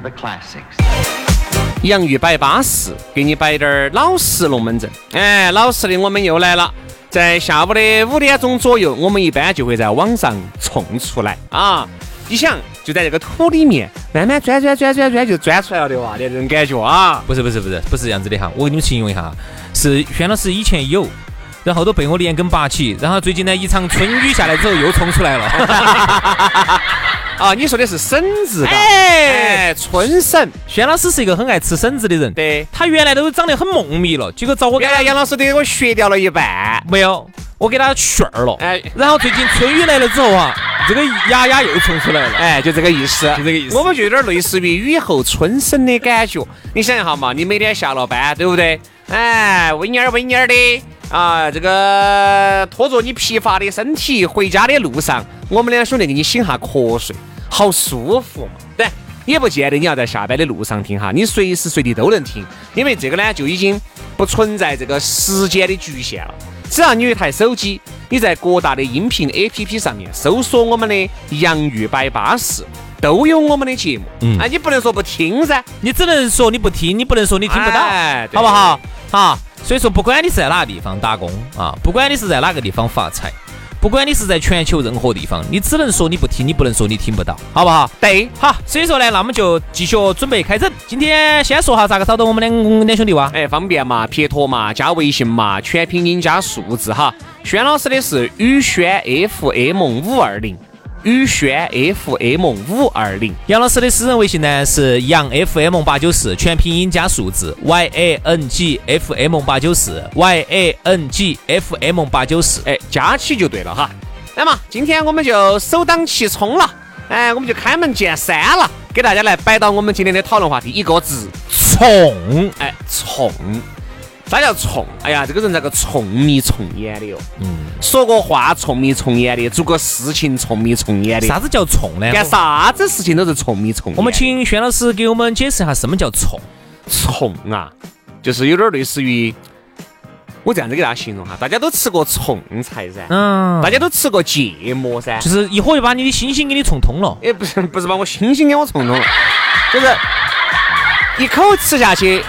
The Classics 洋芋摆巴适，给你摆点儿老实龙门阵。哎，老实的，我们又来了。在下午的五点钟左右，我们一般就会在网上冲出来啊。你想，就在这个土里面慢慢钻钻钻钻钻，就钻出来了的哇，这种感觉啊。不是不是不是不是这样子的哈，我给你们形容一下，是轩老师以前有，然后都被我连根拔起，然后最近呢一场春雨下来之后又冲出来了。啊，你说的是笋子，哎，春笋。轩老师是一个很爱吃笋子的人，对，他原来都长得很梦迷了，结果找我，原来杨老师都给我削掉了一半，没有，我给他去儿了，哎，然后最近春雨来了之后啊，这个芽芽又冲出来了，哎，就这个意思，就这个意思。我们就有点类似于雨后春笋的感觉，你想一下嘛，你每天下了班，对不对？哎，温蔫儿温蔫儿的。啊，这个拖着你疲乏的身体回家的路上，我们两兄弟给你醒下瞌睡，好舒服嘛。对，也不见得你要在下班的路上听哈，你随时随地都能听，因为这个呢就已经不存在这个时间的局限了。只要你有一台手机，你在各大的音频 APP 上面搜索我们的“洋芋摆巴士”，都有我们的节目。嗯，啊，你不能说不听噻，你只能说你不听，你不能说你听不到，哎好不好？好。所以说，不管你是在哪个地方打工啊，不管你是在哪个地方发财，不管你是在全球任何地方，你只能说你不听，你不能说你听不到，好不好？对，好。所以说呢，那我们就继续准备开整。今天先说下咋个找到我们两两兄弟哇？哎，方便嘛，撇脱嘛，加微信嘛，全拼音加数字哈。轩老师的是宇轩 FM 五二零。宇轩 FM 五二零，杨老师的私人微信呢是杨 FM 八九四，全拼音加数字 Y A N G F M 八九四 Y A N G F M 八九四，哎，加起就对了哈。那么今天我们就首当其冲了，哎，我们就开门见山了，给大家来摆到我们今天的讨论话题，一个字，冲，哎，冲。啥叫冲？哎呀，这个人咋个冲迷冲眼的哟？嗯，说个话冲迷冲眼的，做个事情冲迷冲眼的。啥子叫冲呢？干啥子事情都是冲迷冲眼。我们请轩老师给我们解释一下什么叫冲。冲啊，就是有点类似于我这样子给大家形容哈，大家都吃过冲菜噻，嗯，大家都吃过芥末噻，就是一会儿就把你的心心给你冲通了。也不是不是把我心心给我冲通了，就是一口吃下去。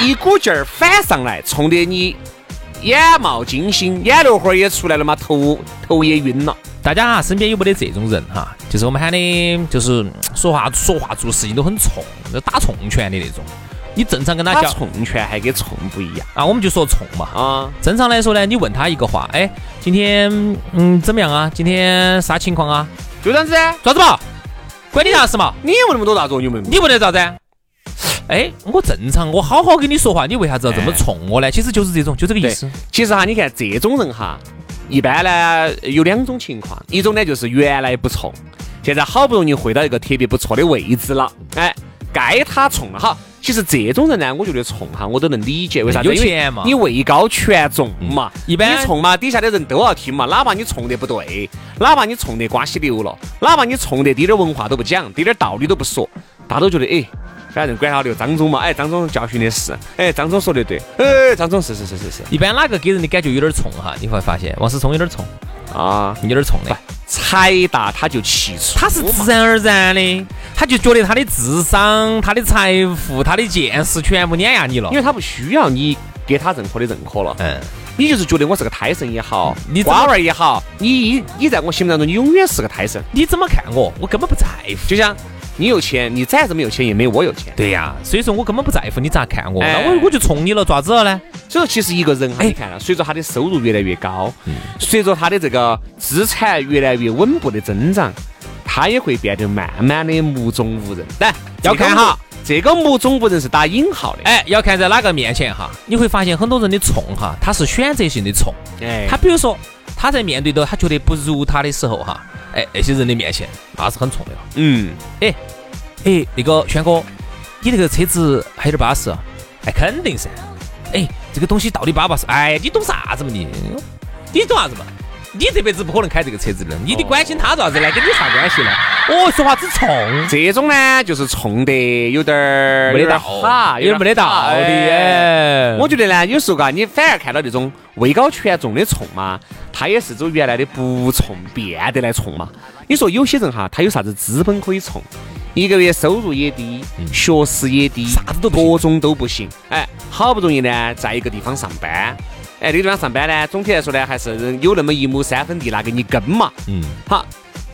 一股劲儿反上来，冲得你眼冒金星，眼泪花也出来了嘛，头头也晕了。大家哈身边有没得这种人哈？就是我们喊的，就是说话说话做事情都很冲，打冲拳的那种。你正常跟他讲冲拳还跟冲不一样啊，我们就说冲嘛啊。正常来说呢，你问他一个话，哎，今天嗯怎么样啊？今天啥情况啊？就这样子，咋子嘛？关你啥事嘛？你问那么多大作用没？你问得咋子？哎，我正常，我好好跟你说话，你为啥子要这么冲我呢？其实就是这种，就这个意思。其实哈，你看这种人哈，一般呢有两种情况，一种呢就是原来不冲，现在好不容易回到一个特别不错的位置了，哎，该他冲了哈。其实这种人呢，我觉得冲哈我都能理解，为啥？有钱嘛？你位高权重嘛，一般你冲嘛，底下的人都要听嘛，哪怕你冲得不对，哪怕你冲得瓜稀流了，哪怕你冲得滴点文化都不讲，滴点道理都不说，大家都觉得哎。反正管他刘张总嘛，哎，张总教训的是，哎，张总说的对，哎，张总是是是是是。一般哪个给人的感觉有点冲哈？你会发现王思聪有点冲啊，有点冲的。财大他就气粗，他是自然而然的，他就觉得他的智商、他的财富、他的见识全部碾压你了，因为他不需要你给他任何的认可了。嗯。你就是觉得我是个胎神也好，你瓜娃儿也好，你你在我心目当中，你永远是个胎神。你怎么看我？我根本不在乎。就像你有钱，你再怎么有钱也没我有钱。对呀，所以说我根本不在乎你咋看我，哎那我我就冲你了，咋子了呢？所以说，其实一个人哈，哎你看啊，随着他的收入越来越高，随着他的这个资产越来越稳步的增长，他也会变得慢慢的目中无人。来，要看哈，这个目中无人是打引号的。哎，要看在哪个面前哈，你会发现很多人的冲哈，他是选择性的冲。哎他比如说他在面对到他觉得不如他的时候哈，哎，那些人的面前那是很冲的了。嗯，哎哎，那个轩哥，你那个车子还有点巴适啊？哎，肯定噻。哎，这个东西到底巴不巴适？哎，你懂啥子嘛你？你懂啥子嘛？你这辈子不可能开这个车子的，你得关心他做啥子呢？跟你啥关系呢？哦，说话之冲，这种呢就是冲得有点儿没得道哈，有点没得道理。哎，我觉得呢，有时候嘎，你反而看到那种位高权重的冲嘛，他也是走原来的不冲变得来冲嘛。你说有些人哈，他有啥子资本可以冲？一个月收入也低，学识也低，啥子都各种都不行。哎，好不容易呢，在一个地方上班，哎，这个地方上班呢，总体来说呢，还是有那么一亩三分地拿给你耕嘛。嗯好，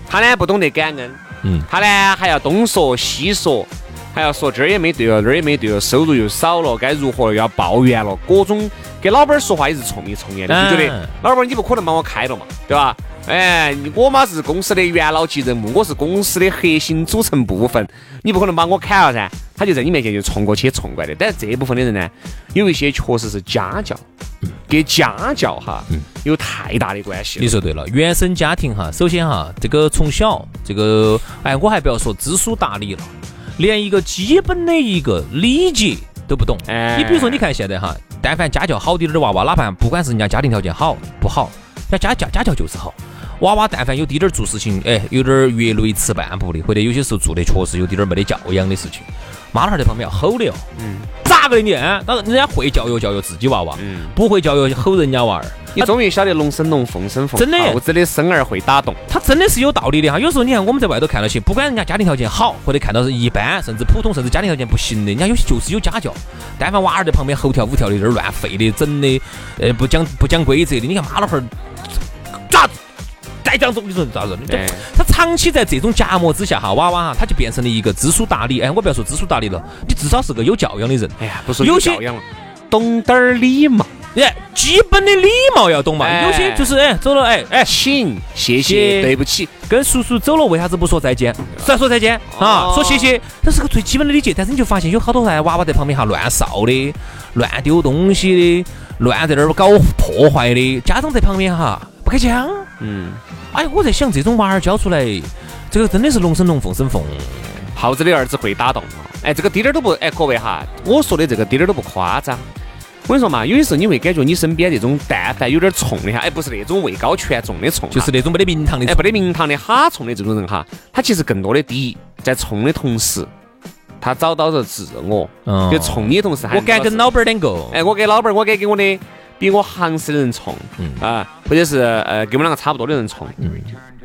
他呢不懂得感恩，嗯，他呢还要东说西说，还要说这儿也没对了，那儿也没对了，收入又少了，该如何了？要抱怨了，各种给老板儿说话也是冲一冲眼的，就觉得嗯老板儿你不可能把我开了嘛，对吧？哎，我嘛是公司的元老级人物，我是公司的核心组成部分，你不可能把我砍了噻。他就在你面前就冲过去冲过来的。但是这部分的人呢，有一些确实是家教，跟家教哈有太大的关系了你。说对了，原生家庭哈，首先哈，这个从小这个，哎，我还不要说知书达理了，连一个基本的一个礼节都不懂。哎你比如说，你看现在哈，但凡家教好点儿的娃娃，哪怕不管是人家家庭条件好不好，人家家家家教就是好。娃娃但凡有滴点儿做事情，哎，有点儿越雷池半步的，或者有些时候做的确实有滴点儿没得教养的事情，妈老汉儿在旁边要吼的哦。嗯。咋个的你？嗯，当然人家会教育教育自己娃娃，嗯不会教育吼人家娃儿。你终于晓得龙生龙，凤生凤，真的耗子的生儿会打洞。他真的是有道理的哈。有时候你看我们在外头看到些，不管人家家庭条件好，或者看到是一般，甚至普通，甚至家庭条件不行的，人家有些就是有家教。但凡娃儿在旁边吼跳舞跳的，有点儿乱吠的，整的呃不讲不讲规则的，你看妈老汉儿咋子再这样子，你说咋子？对他长期在这种夹磨之下哈，娃娃哈，他就变成了一个知书达理。哎，我不要说知书达理了，你至少是个有教养的人。哎呀，不说有教养了，懂点儿礼貌，哎，基本的礼貌要懂嘛。哎有些就是哎走了哎哎请，谢谢谢，对不起，跟叔叔走了，为啥子不说再见？再说再见啊，哦说谢谢，这是个最基本的礼节。但是你就发现有好多哎娃娃在旁边哈乱扫的、乱丢东西的、乱在那儿搞破坏的，家长在旁边哈不开枪。嗯，哎，我在想这种娃儿教出来，这个真的是龙生龙，凤生凤。耗子的儿子会打洞哦。哎，这个滴点儿都不，哎，各位哈，我说的这个滴点儿都不夸张。我跟你说嘛，有些时候你会感觉你身边这种但凡有点冲的哈，哎，不是那种位高权重的冲，就是那种没得名堂的哎，没得名堂的哈冲的这种人哈，他其实更多的第一，在冲的同时，他找到了自我，嗯就冲你的同时还我敢跟老，老板儿两个，哎，我给老板儿，我敢给我的比我行势的人冲，嗯啊，或者是呃跟我们两个差不多的人冲，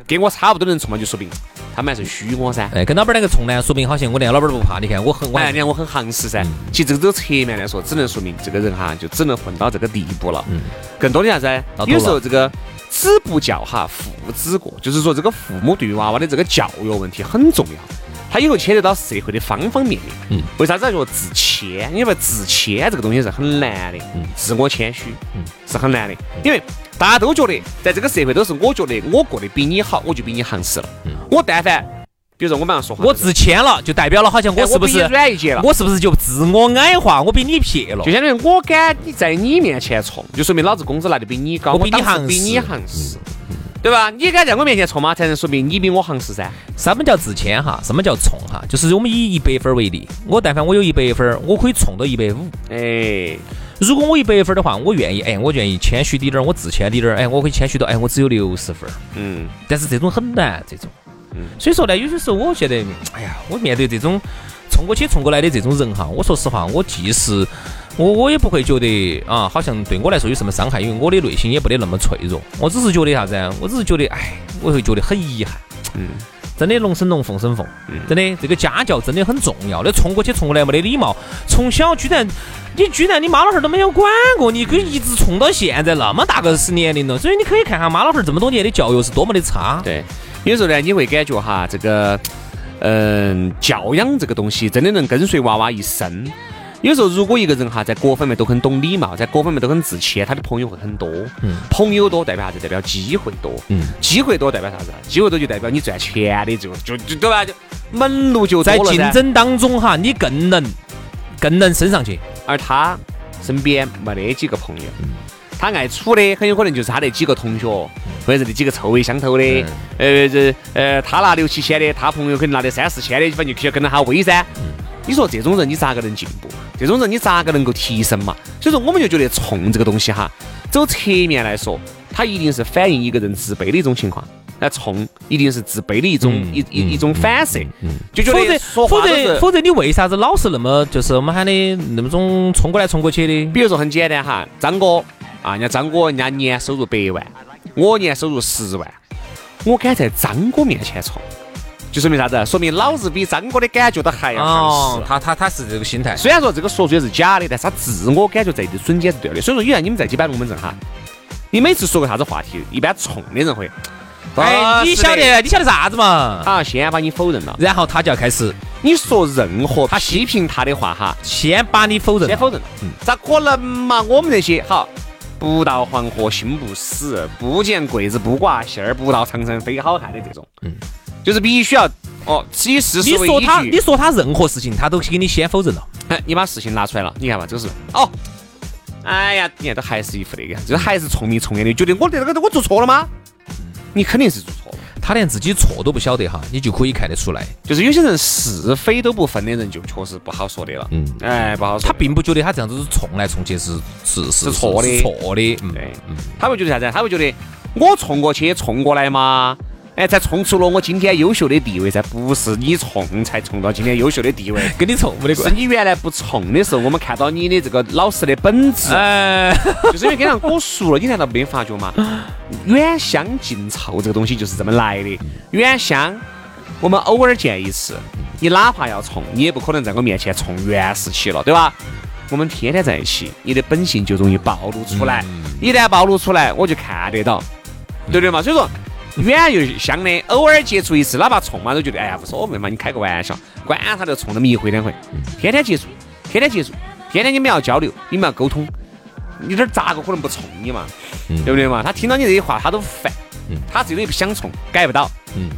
跟我差不多的人冲嘛，就说明他们还是虚我噻。哎，跟老板儿两个冲呢，说明好像我连老板儿都不怕。你看我很，我哎，还你看我很行势噻。其实这个这个侧面来说，只能说明这个人哈，就只能混到这个地步了。嗯更多的啥子有时候这个子不教哈，父之过，就是说这个父母对于娃娃的这个教育问题很重要。它以后牵扯到社会的方方面面。嗯，为啥子要说自谦？因为自谦这个东西是很难的。嗯，自我谦虚，嗯，是很难的。因为大家都觉得，在这个社会都是我觉得我过得比你好，我就比你行势了。嗯，我但凡，比如说我们俩说话，我自谦了，就代表了好像哎我是不是软一截了？我是不是就自我矮化？我比你撇了就。相当于我敢你在你面前冲，就说明老子工资拿的比你高，我比你行比你行势，对吧？你敢在我面前冲吗，才能说明你比我行势噻。什么叫自谦哈？什么叫冲哈？就是我们以一百分为例，我但凡我有一百分，我可以冲到一百五。哎，如果我一百分的话，我愿意，哎，我愿意谦虚滴点儿，我自谦滴点儿，哎，我可以谦虚到，哎，我只有六十分儿。嗯，但是这种很难，这种。嗯所以说呢，有些时候我觉得，哎呀，我面对这种冲过去冲过来的这种人哈，我说实话，我即使我我也不会觉得啊，好像对我来说有什么伤害，因为我的内心也不得那么脆弱。我只是觉得啥子啊？我只是觉得，哎，我会觉得很遗憾。嗯，真的龙生龙，凤生凤，真的这个家教真的很重要。那冲过去冲过来没得礼貌，从小居然你居然你妈老汉儿都没有管过你，可以一直冲到现在那么大个是年龄了，所以你可以看看妈老汉儿这么多年的教育是多么的差。对，有时候呢你会感觉哈，这个嗯教养这个东西真的能跟随娃娃一生。有时候，如果一个人哈在各方面都很懂礼貌，在各方面都很自谦，他的朋友会很多。嗯，朋友多代表啥子？代表机会多。嗯，机会多代表啥子？机会多就代表你赚钱的就就就对吧？就门路就在竞争当中哈，你更能更能升上去。而他身边没得几个朋友，他爱处的很有可能就是他那几个同学，或者是那几个臭味相投的。呃，这呃，他拿六七千的，他朋友可能拿的三四千的，反正就需要跟着他威噻。你说这种人你咋个能进步？这种人你咋个能够提升嘛？所以说我们就觉得冲这个东西哈，走侧面来说，它一定是反映一个人自卑的一种情况。那冲一定是自卑的一种一一一种反射。就觉得否则否则否则你为啥子老是那么就是我们喊的那么种冲过来冲过去的？比如说很简单哈，张哥啊，人家张哥人家年收入百万，我年收入十万，我敢在张哥面前冲。就说明啥子？说明老子比张哥的感觉都还要强势。他他他是这个心态。虽然说这个说出来是假的，但是他自我感觉在这瞬间是对的。所以说，以后你们在几班龙门阵哈，你每次说个啥子话题，一般冲的人会，哎，你晓得你晓得啥子嘛？他先把你否认了，然后他就要开始你说任何他批评他的话哈，先把你否认，先否认。嗯，咋可能嘛？我们这些好，不到黄河心不死，不见桂子不挂线儿，不到长城非好汉的这种。嗯。就是必须要哦，以事实为依据。你说他，你说他任何事情，他都给你先否认了。哎，你把事情拿出来了，你看嘛，就是哦。哎呀，你看都还是一副那个样子，就是还是聪明聪明的，觉得我这个我做错了吗？你肯定是做错了。他连自己错都不晓得哈，你就可以看得出来。就是有些人是非都不分的人，就确实不好说的了。嗯，哎，不好说。他并不觉得他这样子是冲来冲去是是是错的，错的。嗯，对，他会觉得啥子？他会觉得我冲过去冲过来嘛。哎，才冲出了我今天优秀的地位噻，不是你冲才冲到今天优秀的地位，跟你冲没得关系。是你原来不冲的时候，我们看到你的这个老实的本质，哎，就是因为跟上我熟了，你难道没发觉吗？远香近臭这个东西就是这么来的。远香，我们偶尔见一次，你哪怕要冲，你也不可能在我面前冲原始期了，对吧？我们天天在一起，你的本性就容易暴露出来，一旦暴露出来，我就看得到，对不对嘛？所以说。远又香的，偶尔接触一次，哪怕冲嘛都觉得哎呀无所谓嘛，你开个玩笑，管他就冲那么一回两回，天天接触，天天接触，天天你们要交流，你们要沟通，你这咋个可能不冲你嘛？对不对嘛？他听到你这些话他都烦，他自己也不想冲，改不到，嗯，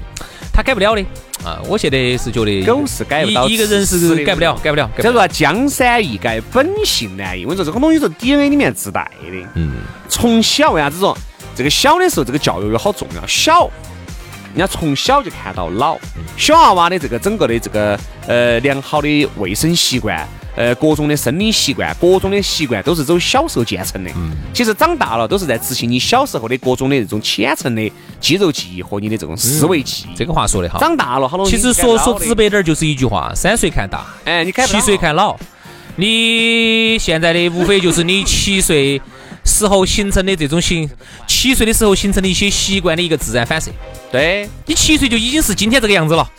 他改不了的啊。我现在是觉得狗是改不到，一个人是改不了，改不了。叫做江山易改，本性难移。我跟你说，这个东西是 DNA 里面自带的。嗯，从小为啥子说？这个小的时候，这个教育有好重要。小，人家从小就看到老。小娃娃的这个整个的这个呃良好的卫生习惯，呃各种的生理习惯，各种的习惯都是走小时候建成的。嗯。其实长大了都是在执行你小时候的各种的这种浅层的肌肉记忆和你的这种思维记忆。这个话说的好。长大了好多。其实说说直白点就是一句话：三岁看大，哎，你看七岁看老。你现在的无非就是你七岁。时候形成的这种形，七岁的时候形成的一些习惯的一个自然反射。对你七岁就已经是今天这个样子了。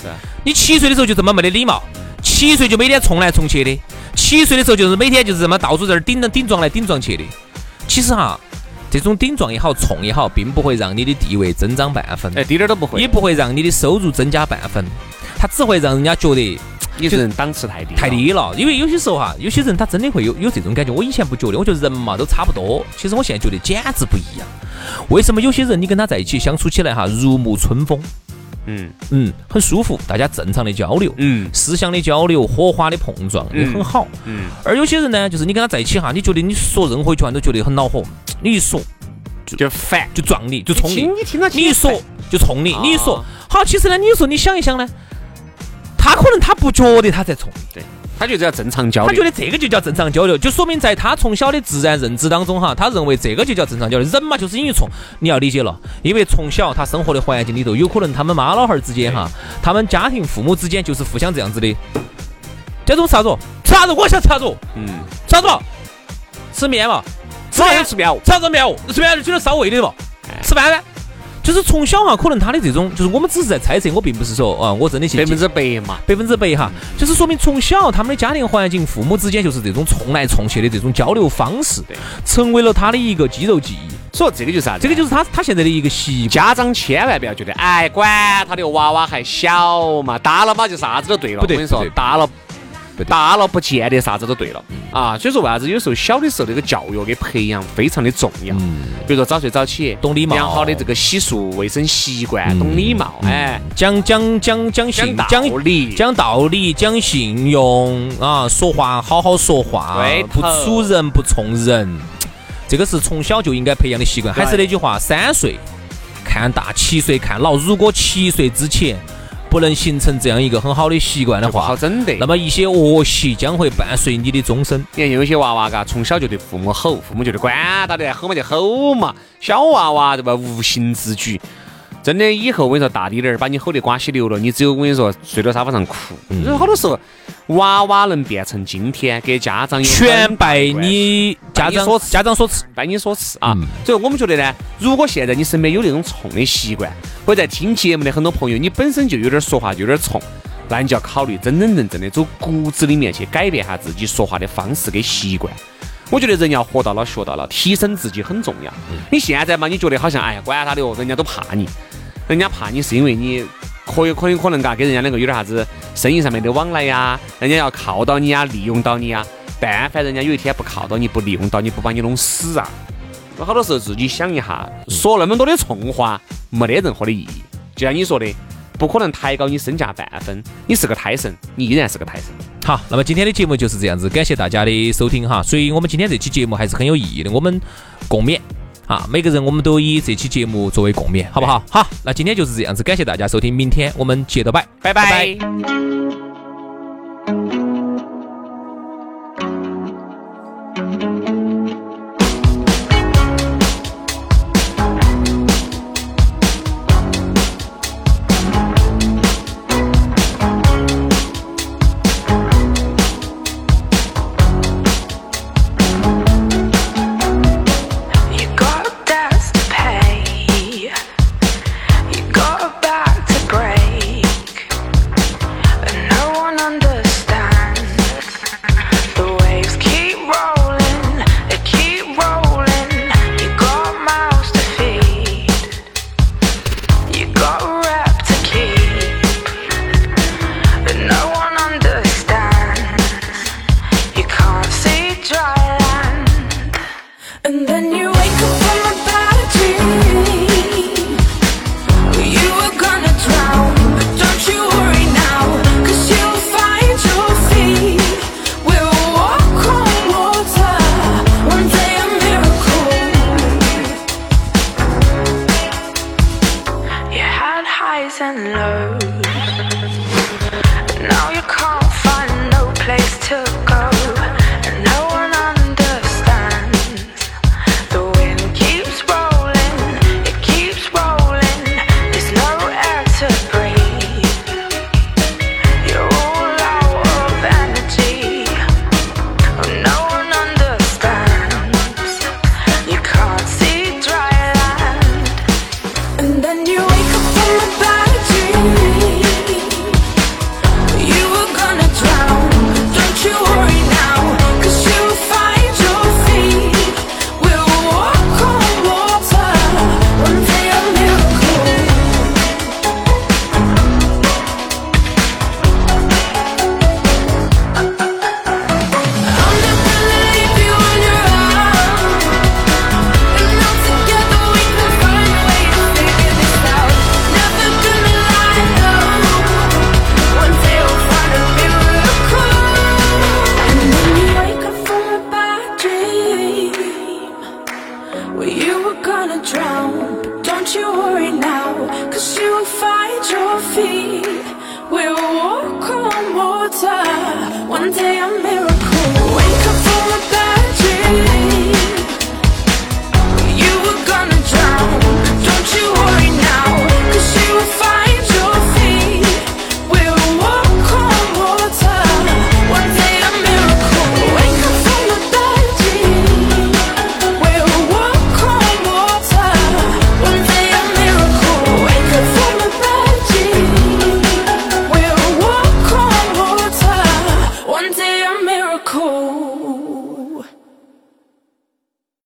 你七岁的时候就这么没得礼貌，七岁就每天冲来冲去的，七岁的时候就是每天就是这么到处这儿顶顶撞来顶撞去的。其实哈，这种顶撞也好，冲也好，并不会让你的地位增长半分，哎，一点都不会，也不会让你的收入增加半分，它只会让人家觉得。有些人档次太低，太低了。因为有些时候哈，有些人他真的会有有这种感觉。我以前不觉得，我觉得人嘛都差不多。其实我现在觉得简直不一样。为什么有些人你跟他在一起相处起来哈，如沐春风，嗯嗯，很舒服，大家正常的交流，嗯，思想的交流，火花的碰撞也很好，嗯。而有些人呢，就是你跟他在一起哈，你觉得你说任何一句话都觉得很恼火，你一说就烦，就撞你，就冲你，你一说就冲你，你一说好，其实呢，你说你想一想呢。他可能他不觉得他在冲，对他觉得叫正常交流，他觉得这个就叫正常交流，就说明在他从小的自然认知当中哈，他认为这个就叫正常交流。人嘛就是因为冲，你要理解了，因为从小他生活的环境里头，有可能他们妈老汉儿之间哈，他们家庭父母之间就是互相这样子的。这种吃啥子？吃啥子？我想吃啥子？嗯，吃啥子？吃面嘛？吃面吃面，吃啥子面？吃面就觉得烧胃的嘛？吃饭呢？就是从小哈，可能他的这种，就是我们只是在猜测，我并不是说啊，我真的去百分之百嘛，百分之百哈，就是说明从小他们的家庭环境，父母之间就是这种冲来冲去的这种交流方式，成为了他的一个肌肉记忆。所以这个就是啥？这个就是他他现在的一个习惯。家长千万不要觉得，哎，管他的娃娃还小嘛，大了嘛就啥子都对了。不对，我跟你说，大了。大了不见得啥子都对了啊，所以说为啥子有时候小的时候那个教育跟培养非常的重要。嗯，比如说早睡早起，懂礼貌，良好的这个洗漱卫生习惯，懂礼貌，哎，讲讲讲讲信讲理，讲道理，讲信用啊，说话好好说话，不处人不冲人，这个是从小就应该培养的习惯。还是那句话，三岁看大，七岁看老。如果七岁之前。不能形成这样一个很好的习惯的话，好整的。那么一些恶习将会伴随你的终身。你看有些娃娃嘎，从小就对父母吼，父母就得管他的，吼嘛就吼嘛。小娃娃对吧？无心之举。真的，以后我跟你说，大滴点儿把你吼得瓜稀流了，你只有我跟你说，睡到沙发上哭。嗯，好多时候，娃娃能变成今天，给家长全拜你家长所家长所赐，拜你所赐啊。所以我们觉得呢，如果现在你身边有那种冲的习惯，或者在听节目的很多朋友，你本身就有点说话就有点冲，那你就要考虑真真正正的走骨子里面去改变下自己说话的方式跟习惯。我觉得人要活到老学到老，提升自己很重要。你现在嘛，你觉得好像哎呀，管他的哦，人家都怕你。人家怕你是因为你可有可有可能嘎跟人家两个有点啥子生意上面的往来呀，人家要靠到你啊，利用到你啊。但凡人家有一天不靠到你，不利用到你，不把你弄死啊，有好多时候自己想一下，说那么多的冲话没得任何的意义。就像你说的，不可能抬高你身价半分。你是个胎神，你依然是个胎神。好，那么今天的节目就是这样子，感谢大家的收听哈。所以我们今天这期节目还是很有意义的，我们共勉。啊，每个人我们都以这期节目作为共勉，好不好？好，那今天就是这样子，感谢大家收听，明天我们接着摆，拜拜。one day I may.